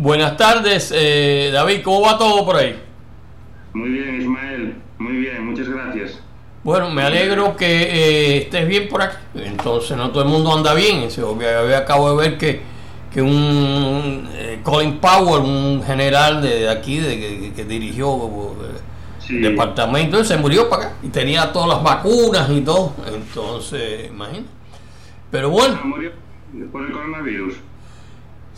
Buenas tardes, eh, David, ¿cómo va todo por ahí? Muy bien, Ismael, muy bien, muchas gracias. Bueno, me alegro que eh, estés bien por aquí. Entonces, no todo el mundo anda bien. acabo de ver que, que un eh, Colin Powell, un general de, aquí de, que, dirigió el departamento, se murió para acá y tenía todas las vacunas y todo. Entonces, imagínate. Pero bueno. ¿Murió por el coronavirus?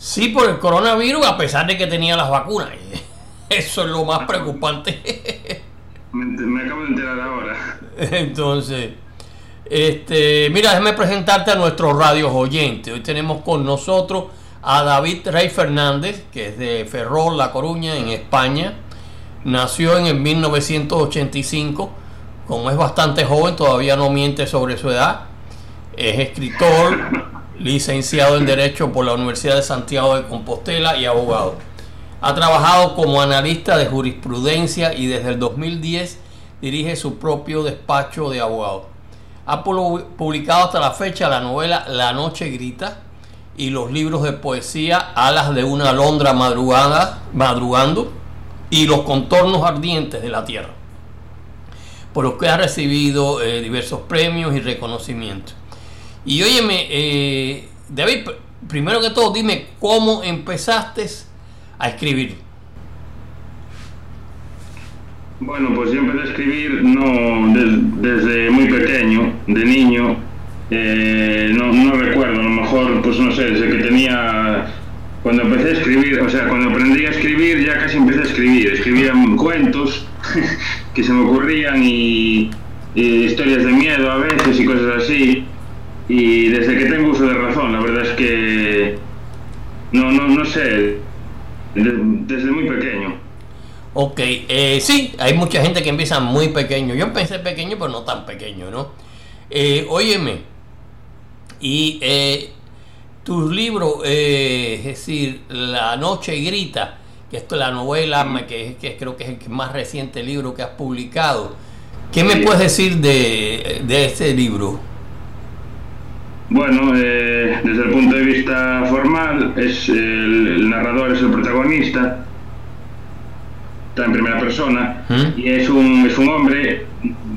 Sí, por el coronavirus, a pesar de que tenía las vacunas. Eso es lo más preocupante. Me, acabo de enterar ahora. Entonces, este, mira, déjame presentarte a nuestros radios oyentes. Hoy tenemos con nosotros a David Rey Fernández, que es de Ferrol, La Coruña, en España. Nació en el 1985. Como es bastante joven, todavía no miente sobre su edad. Es escritor licenciado en Derecho por la Universidad de Santiago de Compostela y abogado. Ha trabajado como analista de jurisprudencia y desde el 2010 dirige su propio despacho de abogado. Ha publicado hasta la fecha la novela La Noche Grita y los libros de poesía Alas de una alondra madrugada, madrugando y Los contornos ardientes de la tierra, por los que ha recibido eh, diversos premios y reconocimientos. Y óyeme, eh, David, primero que todo, dime cómo empezaste a escribir. Bueno, pues yo empecé a escribir no desde muy pequeño, de niño. Eh, no, no, recuerdo, a lo mejor, pues no sé, desde que tenía. Cuando empecé a escribir, o sea, cuando aprendí a escribir, ya casi empecé a escribir. Escribía cuentos que se me ocurrían y historias de miedo a veces y cosas así y desde que tengo uso de razón, la verdad es que no, no, no sé, desde muy pequeño. Ok, eh, sí, hay mucha gente que empieza muy pequeño. Yo empecé pequeño, pero no tan pequeño, ¿no? Eh, óyeme, y eh, tus libros, eh, es decir, La Noche Grita, que esto es la novela, que, que creo que es el más reciente libro que has publicado. ¿Qué me puedes decir de, de este libro? Bueno, eh, desde el punto de vista formal, es el, narrador es el protagonista, está en primera persona, ¿Mm? y es un, es un hombre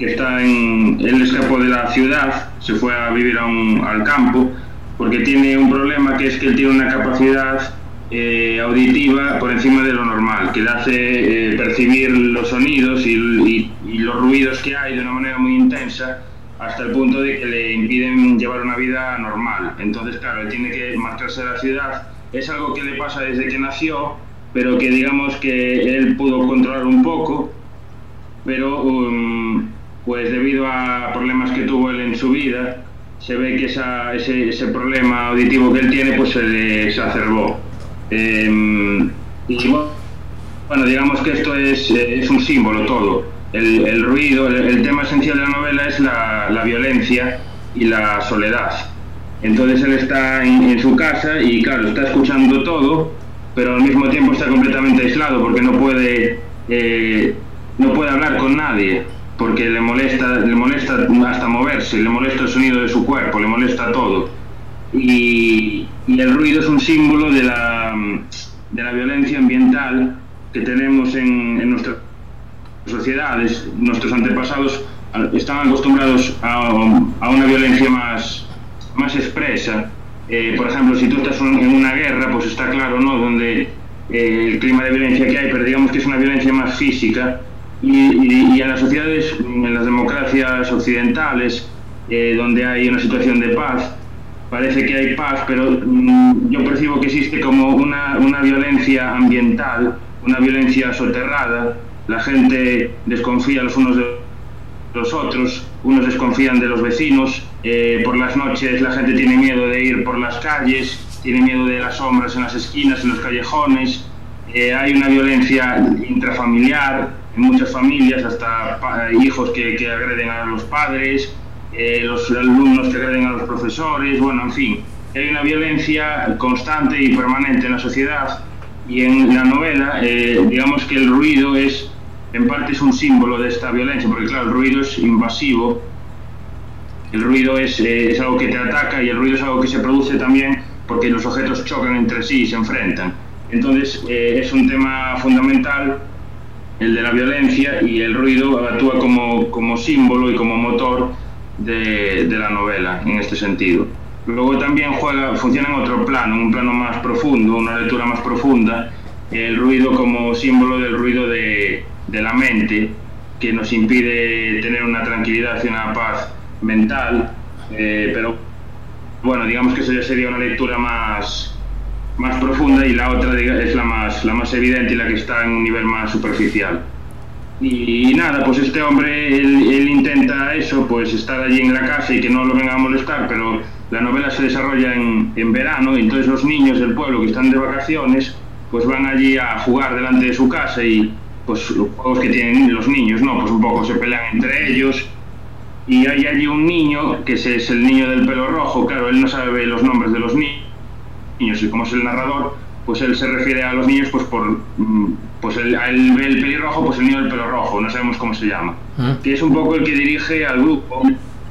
que está en. Él escapó de la ciudad, se fue a vivir al campo, porque tiene un problema que es que él tiene una capacidad eh, auditiva por encima de lo normal, que le hace eh, percibir los sonidos y, y los ruidos que hay de una manera muy intensa hasta el punto de que le impiden llevar una vida normal. Entonces, claro, él tiene que marcharse de la ciudad. Es algo que le pasa desde que nació, pero que digamos que él pudo controlar un poco, pero um, pues debido a problemas que tuvo él en su vida, se ve que ese, problema auditivo que él tiene pues se le exacerbó. Em, y bueno, digamos que esto es, es un símbolo todo el, ruido, el, tema esencial de la novela es la, violencia y la soledad. Entonces él está en, su casa y claro, está escuchando todo, pero al mismo tiempo está completamente aislado porque no puede, eh, no puede hablar con nadie, porque le molesta, le molesta hasta moverse, le molesta el sonido de su cuerpo, le molesta todo. Y, el ruido es un símbolo de la, de la violencia ambiental que tenemos en, en nuestra sociedades, nuestros antepasados estaban acostumbrados a, una violencia más, más expresa. Eh, por ejemplo, si tú estás en una guerra, pues está claro, ¿no? Donde eh, el clima de violencia que hay, pero digamos que es una violencia más física. Y, en las sociedades, en las democracias occidentales, eh, donde hay una situación de paz, parece que hay paz, pero mm, yo percibo que existe como una, una violencia ambiental, una violencia soterrada, la gente desconfía los unos de los otros, unos desconfían de los vecinos, eh, por las noches la gente tiene miedo de ir por las calles, tiene miedo de las sombras en las esquinas, en los callejones, eh, hay una violencia intrafamiliar en muchas familias, hasta hijos que, que, agreden a los padres, eh, los alumnos que agreden a los profesores, bueno, en fin, hay una violencia constante y permanente en la sociedad y en la novela, digamos que el ruido es en parte es un símbolo de esta violencia, porque claro, el ruido es invasivo, el ruido es, eh, es algo que te ataca y el ruido es algo que se produce también porque los objetos chocan entre sí y se enfrentan. Entonces eh, es un tema fundamental el de la violencia y el ruido actúa como, como símbolo y como motor de, de, la novela en este sentido. Luego también juega, funciona en otro plano, un plano más profundo, una lectura más profunda, el ruido como símbolo del ruido de, de la mente, que nos impide tener una tranquilidad y una paz mental, eh, pero bueno, digamos que eso ya sería una lectura más, más profunda y la otra es la más, la más evidente y la que está en un nivel más superficial. Y, nada, pues este hombre, él, intenta eso, pues estar allí en la casa y que no lo venga a molestar, pero la novela se desarrolla en, en verano y entonces los niños del pueblo que están de vacaciones, pues van allí a jugar delante de su casa y pues los juegos que tienen los niños, ¿no? Pues un poco se pelean entre ellos y hay allí un niño que es el niño del pelo rojo, claro, él no sabe los nombres de los niños y como es el narrador, pues él se refiere a los niños pues por mm, pues él, ve el pelirrojo, pues el niño del pelo rojo, no sabemos cómo se llama. Que es un poco el que dirige al grupo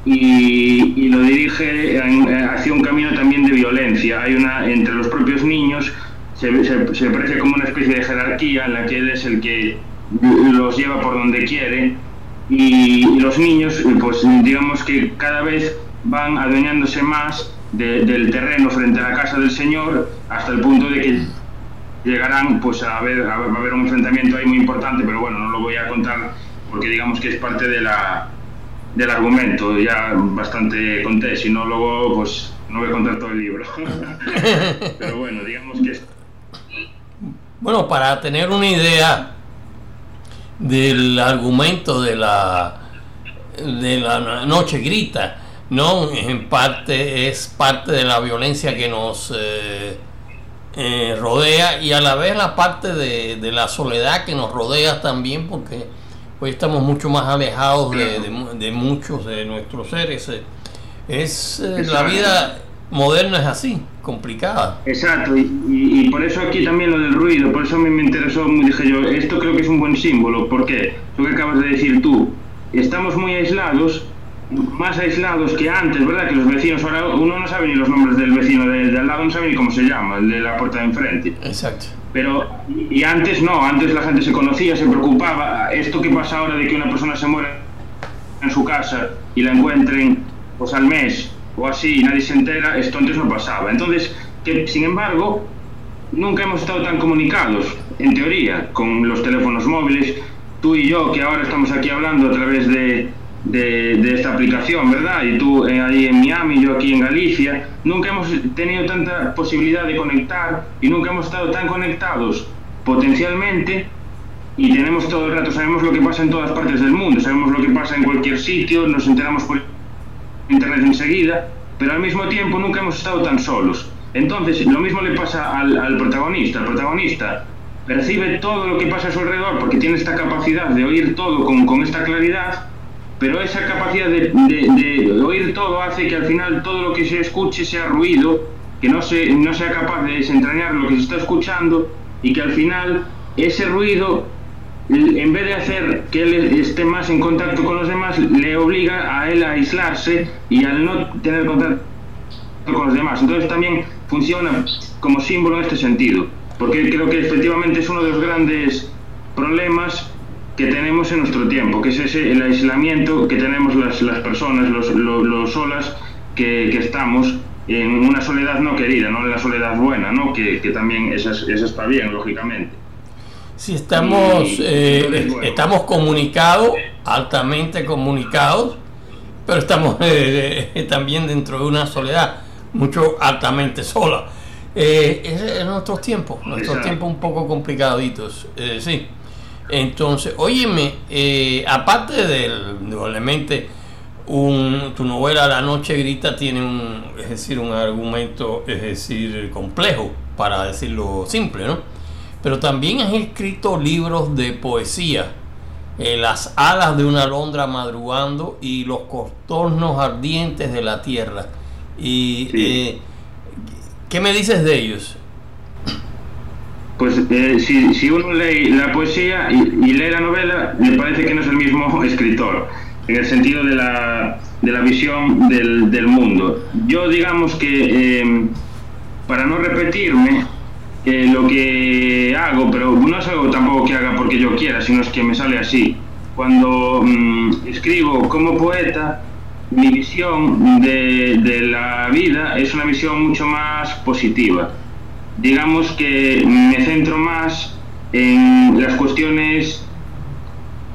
y, lo dirige hacia un camino también de violencia. Hay una entre los propios niños se, se, se como una especie de jerarquía en la que él es el que los lleva por donde quiere y, los niños, pues digamos que cada vez van adueñándose más del terreno frente a la casa del Señor hasta el punto de que llegarán pues a haber, a haber un enfrentamiento ahí muy importante, pero bueno, no lo voy a contar porque digamos que es parte de la, del argumento, ya bastante conté, si no luego pues no voy a contar todo el libro. pero bueno, digamos que... Bueno, para tener una idea del argumento de la, de la noche grita, ¿no? En parte es parte de la violencia que nos eh, eh, rodea y a la vez la parte de, de, la soledad que nos rodea también porque hoy estamos mucho más alejados de, de, muchos de nuestros seres. Es eh, la vida moderna es así, complicada. Exacto, y, y, por eso aquí también lo del ruido, por eso a mí me interesó, dije yo, esto creo que es un buen símbolo, porque lo que acabas de decir tú, estamos muy aislados, más aislados que antes, ¿verdad? Que los vecinos, ahora uno no sabe ni los nombres del vecino de, al lado, no sabe ni cómo se llama, el de la puerta de enfrente. Exacto. Pero, y antes no, antes la gente se conocía, se preocupaba, esto que pasa ahora de que una persona se muere en su casa y la encuentren pues al mes o así nadie se entera, esto antes no pasaba. Entonces, que sin embargo, nunca hemos estado tan comunicados, en teoría, con los teléfonos móviles, tú y yo que ahora estamos aquí hablando a través de, de, esta aplicación, ¿verdad? Y tú eh, ahí en Miami, yo aquí en Galicia, nunca hemos tenido tanta posibilidad de conectar y nunca hemos estado tan conectados potencialmente y tenemos todo el rato, sabemos lo que pasa en todas partes del mundo, sabemos lo que pasa en cualquier sitio, nos enteramos por internet enseguida, pero al mismo tiempo nunca hemos estado tan solos. Entonces, lo mismo le pasa al, protagonista. El protagonista percibe todo lo que pasa a su alrededor porque tiene esta capacidad de oír todo con, con esta claridad, pero esa capacidad de, de, oír todo hace que al final todo lo que se escuche sea ruido, que no, se, no sea capaz de desentrañar lo que se está escuchando y que al final ese ruido en vez de hacer que él esté más en contacto con los demás, le obliga a él a aislarse y al no tener contacto con los demás. Entonces también funciona como símbolo en este sentido, porque creo que efectivamente es uno de los grandes problemas que tenemos en nuestro tiempo, que es ese, el aislamiento que tenemos las, las personas, los, los, solas que, que, estamos en una soledad no querida, no en la soledad buena, ¿no? que, que también esa, esa está bien, lógicamente. Sí, estamos, eh, estamos comunicados, altamente comunicados, pero estamos eh, eh, también dentro de una soledad, mucho altamente sola. es, nuestros tiempos, nuestros tiempos un poco complicaditos, sí. Entonces, óyeme, aparte del, probablemente, un, tu novela La Noche Grita tiene un, es decir, un argumento, es decir, complejo, para decirlo simple, ¿no? Pero también has escrito libros de poesía. Eh, las alas de una alondra madrugando y los contornos ardientes de la tierra. Y eh, ¿qué me dices de ellos? Pues eh, si, si, uno lee la poesía y, lee la novela, me parece que no es el mismo escritor, en el sentido de la, de la visión del, del mundo. Yo digamos que, para no repetirme, lo que hago, pero no es algo tampoco que haga porque yo quiera, sino es que me sale así. Cuando mm, escribo como poeta, mi visión de, de, la vida es una visión mucho más positiva. Digamos que me centro más en las cuestiones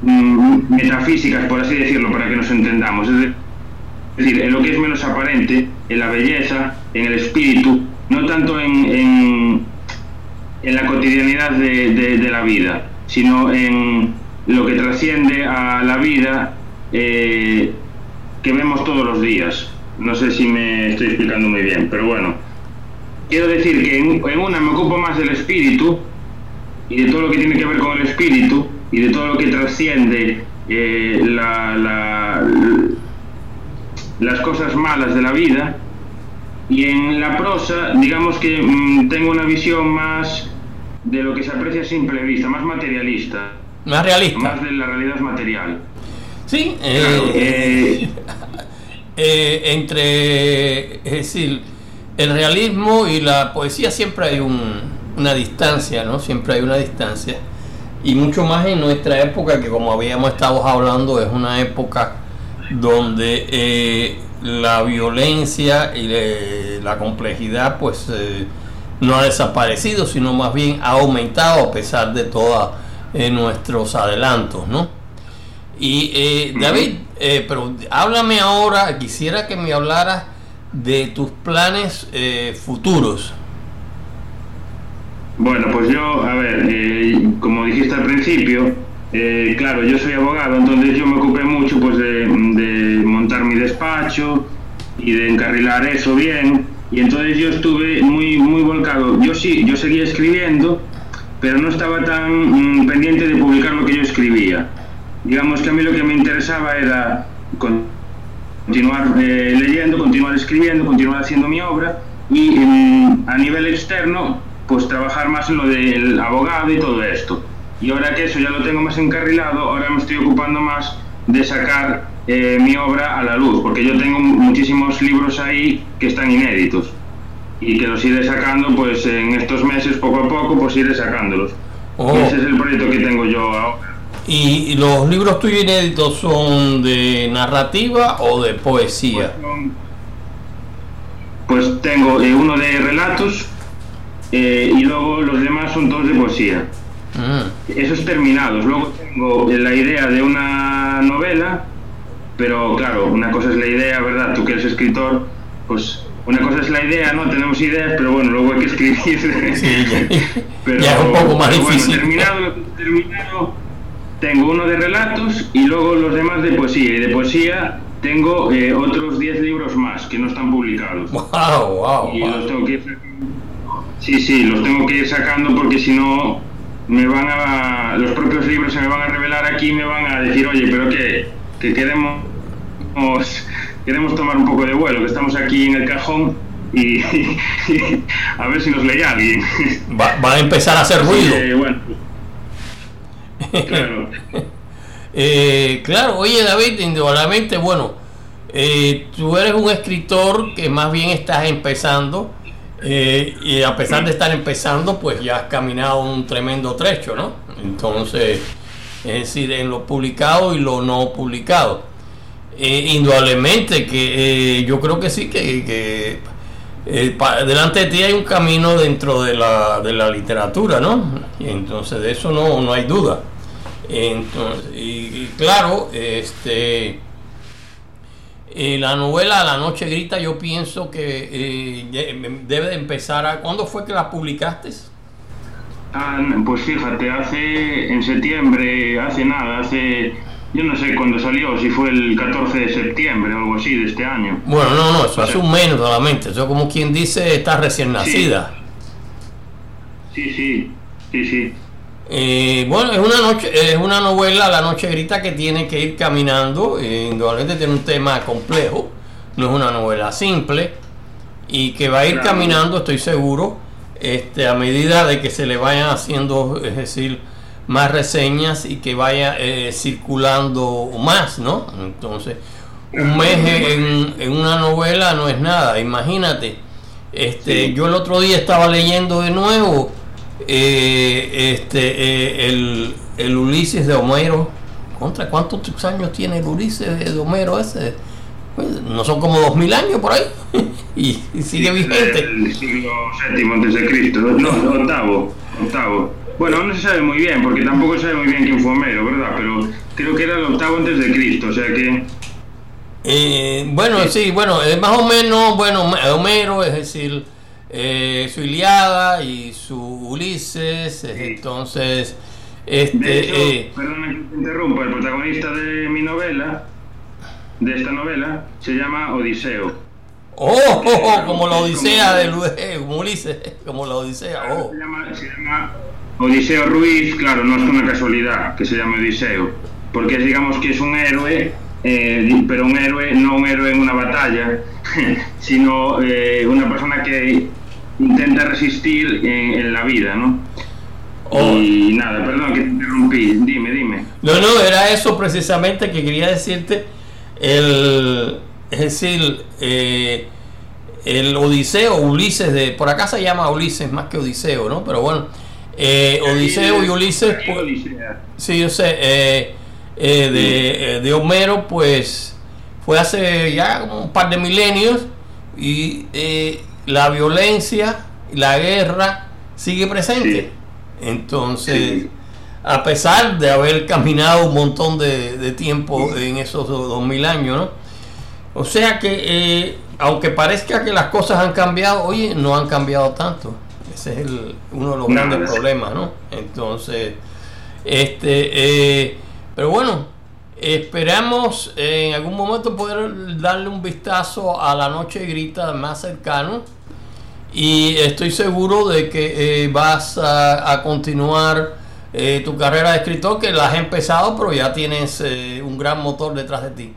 mm, metafísicas, por así decirlo, para que nos entendamos. Es decir, en lo que es menos aparente, en la belleza, en el espíritu, no tanto en, en, en la cotidianidad de, de, de, la vida, sino en lo que trasciende a la vida. Eh, que vemos todos los días. No sé si me estoy explicando muy bien, pero bueno. Quiero decir que en, una me ocupo más del espíritu y de todo lo que tiene que ver con el espíritu y de todo lo que trasciende eh, la, la, las cosas malas de la vida. Y en la prosa, digamos que mmm, tengo una visión más de lo que se aprecia a simple vista, más materialista. Más realista. Más de la realidad material. Sí, eh, eh, eh, entre, es decir, el realismo y la poesía siempre hay un, una distancia, ¿no? Siempre hay una distancia. Y mucho más en nuestra época, que como habíamos estado hablando, es una época donde eh, la violencia y le, la complejidad, pues, eh, no ha desaparecido, sino más bien ha aumentado a pesar de todos nuestros adelantos, ¿no? Y eh, David, eh, pero háblame ahora, quisiera que me hablaras de tus planes eh, futuros. Bueno, pues yo, a ver, eh, como dijiste al principio, eh, claro, yo soy abogado, entonces yo me ocupé mucho pues de, montar mi despacho y de encarrilar eso bien. Y entonces yo estuve muy, muy volcado. Yo sí, yo seguía escribiendo, pero no estaba tan mm, pendiente de publicar lo que yo escribía digamos que a mí lo que me interesaba era continuar eh, leyendo, continuar escribiendo, continuar haciendo mi obra y en, a nivel externo, pues trabajar más en lo del abogado y todo esto. Y ahora que eso ya lo tengo más encarrilado, ahora me estoy ocupando más de sacar eh, mi obra a la luz, porque yo tengo muchísimos libros ahí que están inéditos y que los iré sacando pues en estos meses poco a poco, pues iré sacándolos. Oh. ese es el proyecto que tengo yo ahora. ¿Y los libros tuyos inéditos son de narrativa o de poesía? Pues tengo eh, uno de relatos eh, y luego los demás son todos de poesía. Mm. Esos terminados. Luego tengo la idea de una novela, pero claro, una cosa es la idea, ¿verdad? Tú que eres escritor, pues una cosa es la idea, ¿no? Tenemos ideas, pero bueno, luego hay que escribir. Sí, pero, ya es un poco más difícil. Bueno, terminado, terminado tengo uno de relatos y luego los demás de poesía. Y de poesía tengo eh, otros 10 libros más que no están publicados. ¡Wow! wow, y los tengo que ir Sí, sí, los tengo que ir sacando porque si no me van a los propios libros se me van a revelar aquí y me van a decir, oye, pero que, que queremos, queremos tomar un poco de vuelo, que estamos aquí en el cajón y, y a ver si nos lee alguien. Va, va a empezar a hacer ruido. Bueno, Claro. eh, claro, oye David, indudablemente, bueno, eh, tú eres un escritor que más bien estás empezando eh, y a pesar de estar empezando, pues ya has caminado un tremendo trecho, ¿no? Entonces, es decir, en lo publicado y lo no publicado. Eh, indudablemente que yo creo que sí, que, que eh, delante de ti hay un camino dentro de la, de la literatura, ¿no? Y entonces de eso no, no hay duda. Entonces, y, claro, este, eh, la novela La Noche Grita yo pienso que eh, debe de empezar a... ¿Cuándo fue que la publicaste? Ah, pues fíjate, hace en septiembre, hace nada, hace yo no sé cuándo salió, si fue el 14 de septiembre o algo así de este año. Bueno, no, no, eso hace un mes solamente. Eso como quien dice está recién nacida. Sí, sí, sí, sí. Eh, bueno, es una noche, es una novela, La Noche Grita, que tiene que ir caminando. Eh, indudablemente tiene un tema complejo. No es una novela simple. Y que va a ir claro. caminando, estoy seguro, este, a medida de que se le vayan haciendo, es decir, más reseñas y que vaya eh, circulando más, ¿no? Entonces, un mes en, en, una novela no es nada, imagínate. Este, sí. Yo el otro día estaba leyendo de nuevo eh, este, el, el, Ulises de Homero, ¿contra cuántos años tiene el Ulises de Homero ese? Pues, no son como dos mil años por ahí y, sigue vigente. El siglo VII antes de Cristo, no, octavo, octavo. Bueno, no se sabe muy bien, porque tampoco se sabe muy bien quién fue Homero, ¿verdad? Pero creo que era el octavo antes de Cristo, o sea que... Eh, bueno, sí, bueno, más o menos, bueno, Homero, es decir, eh, su Iliada y su Ulises, entonces... Este, eh, perdona que te interrumpa, el protagonista de mi novela, de esta novela, se llama Odiseo. Oh, oh, oh como la Odisea de Ulises, como la Odisea. Oh. Se, llama, Odiseo Ruiz, claro, no es una casualidad que se llame Odiseo, porque digamos que es un héroe, eh, pero un héroe, no un héroe en una batalla, sino eh, una persona que intenta resistir en, la vida, ¿no? Oh. Y nada, perdón que te interrumpí, dime, dime. No, no, era eso precisamente que quería decirte el, es decir, eh, el Odiseo, Ulises, de, por acá se llama Ulises más que Odiseo, ¿no? Pero bueno, eh, Odiseo y Ulises, pues, sí, yo sé, eh, de, de, Homero, pues fue hace ya un par de milenios y la violencia, la guerra sigue presente. Entonces a pesar de haber caminado un montón de, tiempo en esos dos mil años, ¿no? O sea que, eh, aunque parezca que las cosas han cambiado, oye, no han cambiado tanto. Ese es el, uno de los grandes problemas, ¿no? Entonces, este, eh, pero bueno, esperamos en algún momento poder darle un vistazo a la noche grita más cercano y estoy seguro de que eh, vas a continuar eh, tu carrera de escritor que la has empezado, pero ya tienes eh, un gran motor detrás de ti.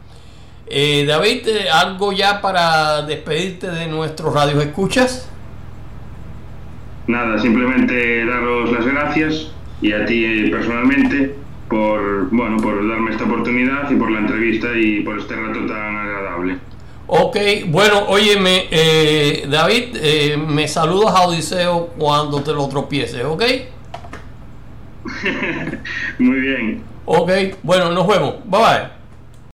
David, ¿algo ya para despedirte de nuestros radios escuchas? Nada, simplemente daros las gracias y a ti personalmente por, bueno, por darme esta oportunidad y por la entrevista y por este rato tan agradable. Ok, bueno, óyeme, David, me saludas a Odiseo cuando te lo tropieces, ¿ok? Muy bien. Ok, bueno, nos vemos. Bye bye.